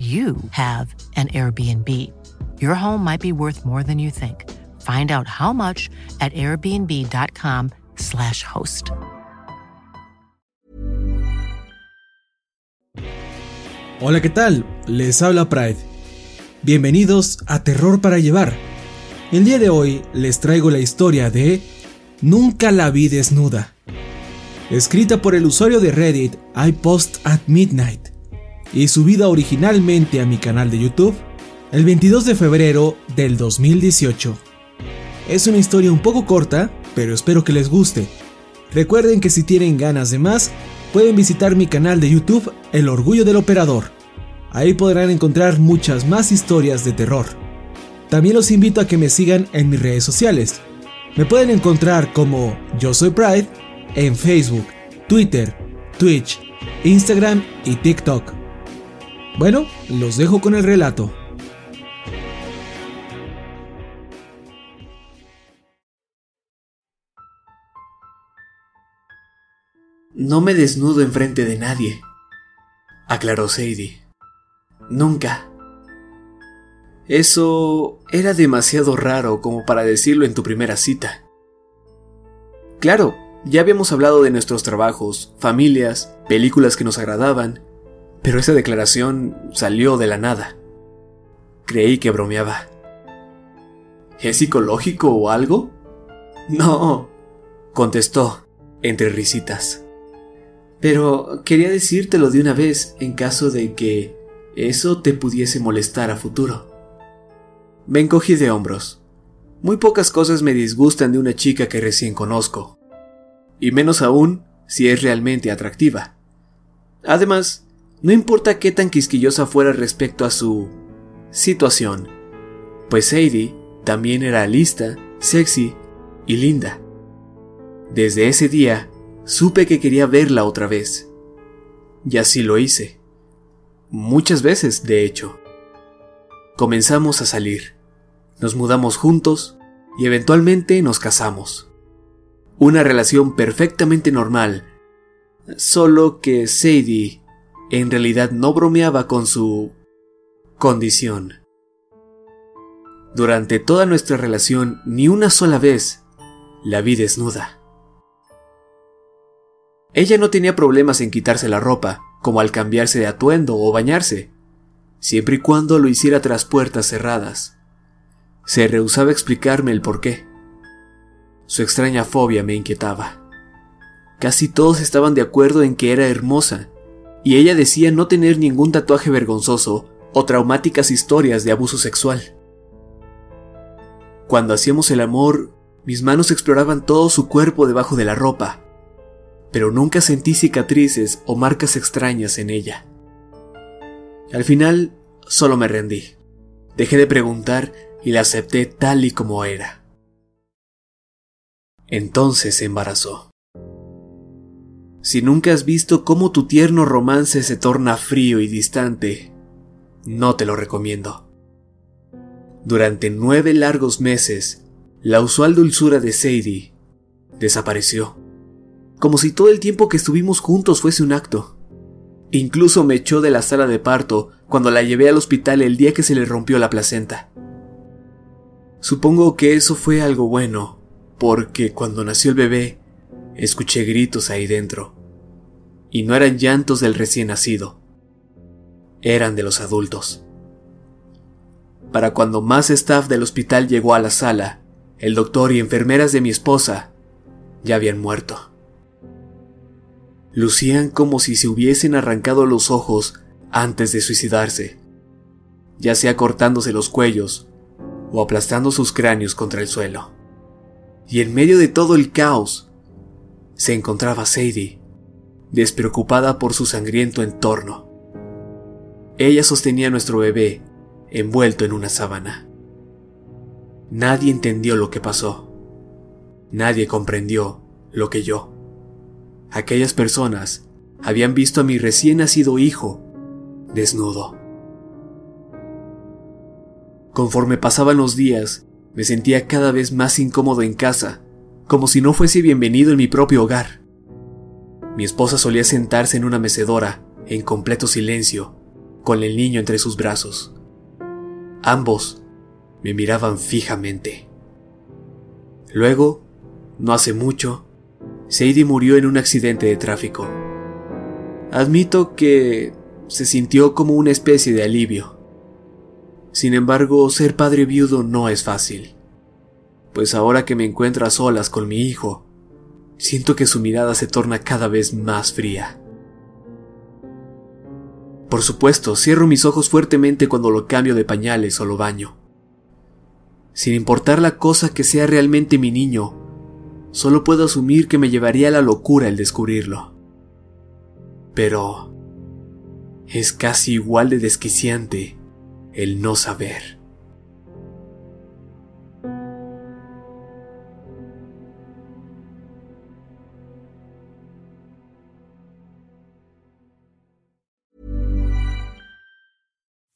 you have an Airbnb. Your home might be worth more than you think. Find out how much at airbnb.com/slash host. Hola, ¿qué tal? Les habla Pride. Bienvenidos a Terror para Llevar. El día de hoy les traigo la historia de Nunca la vi desnuda. Escrita por el usuario de Reddit I Post at Midnight y subida originalmente a mi canal de YouTube el 22 de febrero del 2018. Es una historia un poco corta, pero espero que les guste. Recuerden que si tienen ganas de más, pueden visitar mi canal de YouTube El Orgullo del Operador. Ahí podrán encontrar muchas más historias de terror. También los invito a que me sigan en mis redes sociales. Me pueden encontrar como Yo Soy Pride en Facebook, Twitter, Twitch, Instagram y TikTok. Bueno, los dejo con el relato. No me desnudo enfrente de nadie, aclaró Sadie. Nunca. Eso era demasiado raro como para decirlo en tu primera cita. Claro, ya habíamos hablado de nuestros trabajos, familias, películas que nos agradaban, pero esa declaración salió de la nada. Creí que bromeaba. ¿Es psicológico o algo? No, contestó, entre risitas. Pero quería decírtelo de una vez en caso de que eso te pudiese molestar a futuro. Me encogí de hombros. Muy pocas cosas me disgustan de una chica que recién conozco. Y menos aún si es realmente atractiva. Además, no importa qué tan quisquillosa fuera respecto a su situación, pues Sadie también era lista, sexy y linda. Desde ese día, supe que quería verla otra vez. Y así lo hice. Muchas veces, de hecho. Comenzamos a salir. Nos mudamos juntos y eventualmente nos casamos. Una relación perfectamente normal, solo que Sadie en realidad no bromeaba con su condición. Durante toda nuestra relación, ni una sola vez la vi desnuda. Ella no tenía problemas en quitarse la ropa, como al cambiarse de atuendo o bañarse, siempre y cuando lo hiciera tras puertas cerradas. Se rehusaba explicarme el por qué. Su extraña fobia me inquietaba. Casi todos estaban de acuerdo en que era hermosa y ella decía no tener ningún tatuaje vergonzoso o traumáticas historias de abuso sexual. Cuando hacíamos el amor, mis manos exploraban todo su cuerpo debajo de la ropa, pero nunca sentí cicatrices o marcas extrañas en ella. Al final, solo me rendí. Dejé de preguntar y la acepté tal y como era. Entonces se embarazó si nunca has visto cómo tu tierno romance se torna frío y distante, no te lo recomiendo. Durante nueve largos meses, la usual dulzura de Sadie desapareció, como si todo el tiempo que estuvimos juntos fuese un acto. Incluso me echó de la sala de parto cuando la llevé al hospital el día que se le rompió la placenta. Supongo que eso fue algo bueno, porque cuando nació el bebé, escuché gritos ahí dentro. Y no eran llantos del recién nacido, eran de los adultos. Para cuando más staff del hospital llegó a la sala, el doctor y enfermeras de mi esposa ya habían muerto. Lucían como si se hubiesen arrancado los ojos antes de suicidarse, ya sea cortándose los cuellos o aplastando sus cráneos contra el suelo. Y en medio de todo el caos, se encontraba Sadie, despreocupada por su sangriento entorno. Ella sostenía a nuestro bebé envuelto en una sábana. Nadie entendió lo que pasó. Nadie comprendió lo que yo. Aquellas personas habían visto a mi recién nacido hijo desnudo. Conforme pasaban los días, me sentía cada vez más incómodo en casa, como si no fuese bienvenido en mi propio hogar. Mi esposa solía sentarse en una mecedora, en completo silencio, con el niño entre sus brazos. Ambos me miraban fijamente. Luego, no hace mucho, Sadie murió en un accidente de tráfico. Admito que se sintió como una especie de alivio. Sin embargo, ser padre viudo no es fácil, pues ahora que me encuentro a solas con mi hijo, siento que su mirada se torna cada vez más fría. Por supuesto, cierro mis ojos fuertemente cuando lo cambio de pañales o lo baño. Sin importar la cosa que sea realmente mi niño, solo puedo asumir que me llevaría a la locura el descubrirlo. Pero es casi igual de desquiciante el no saber.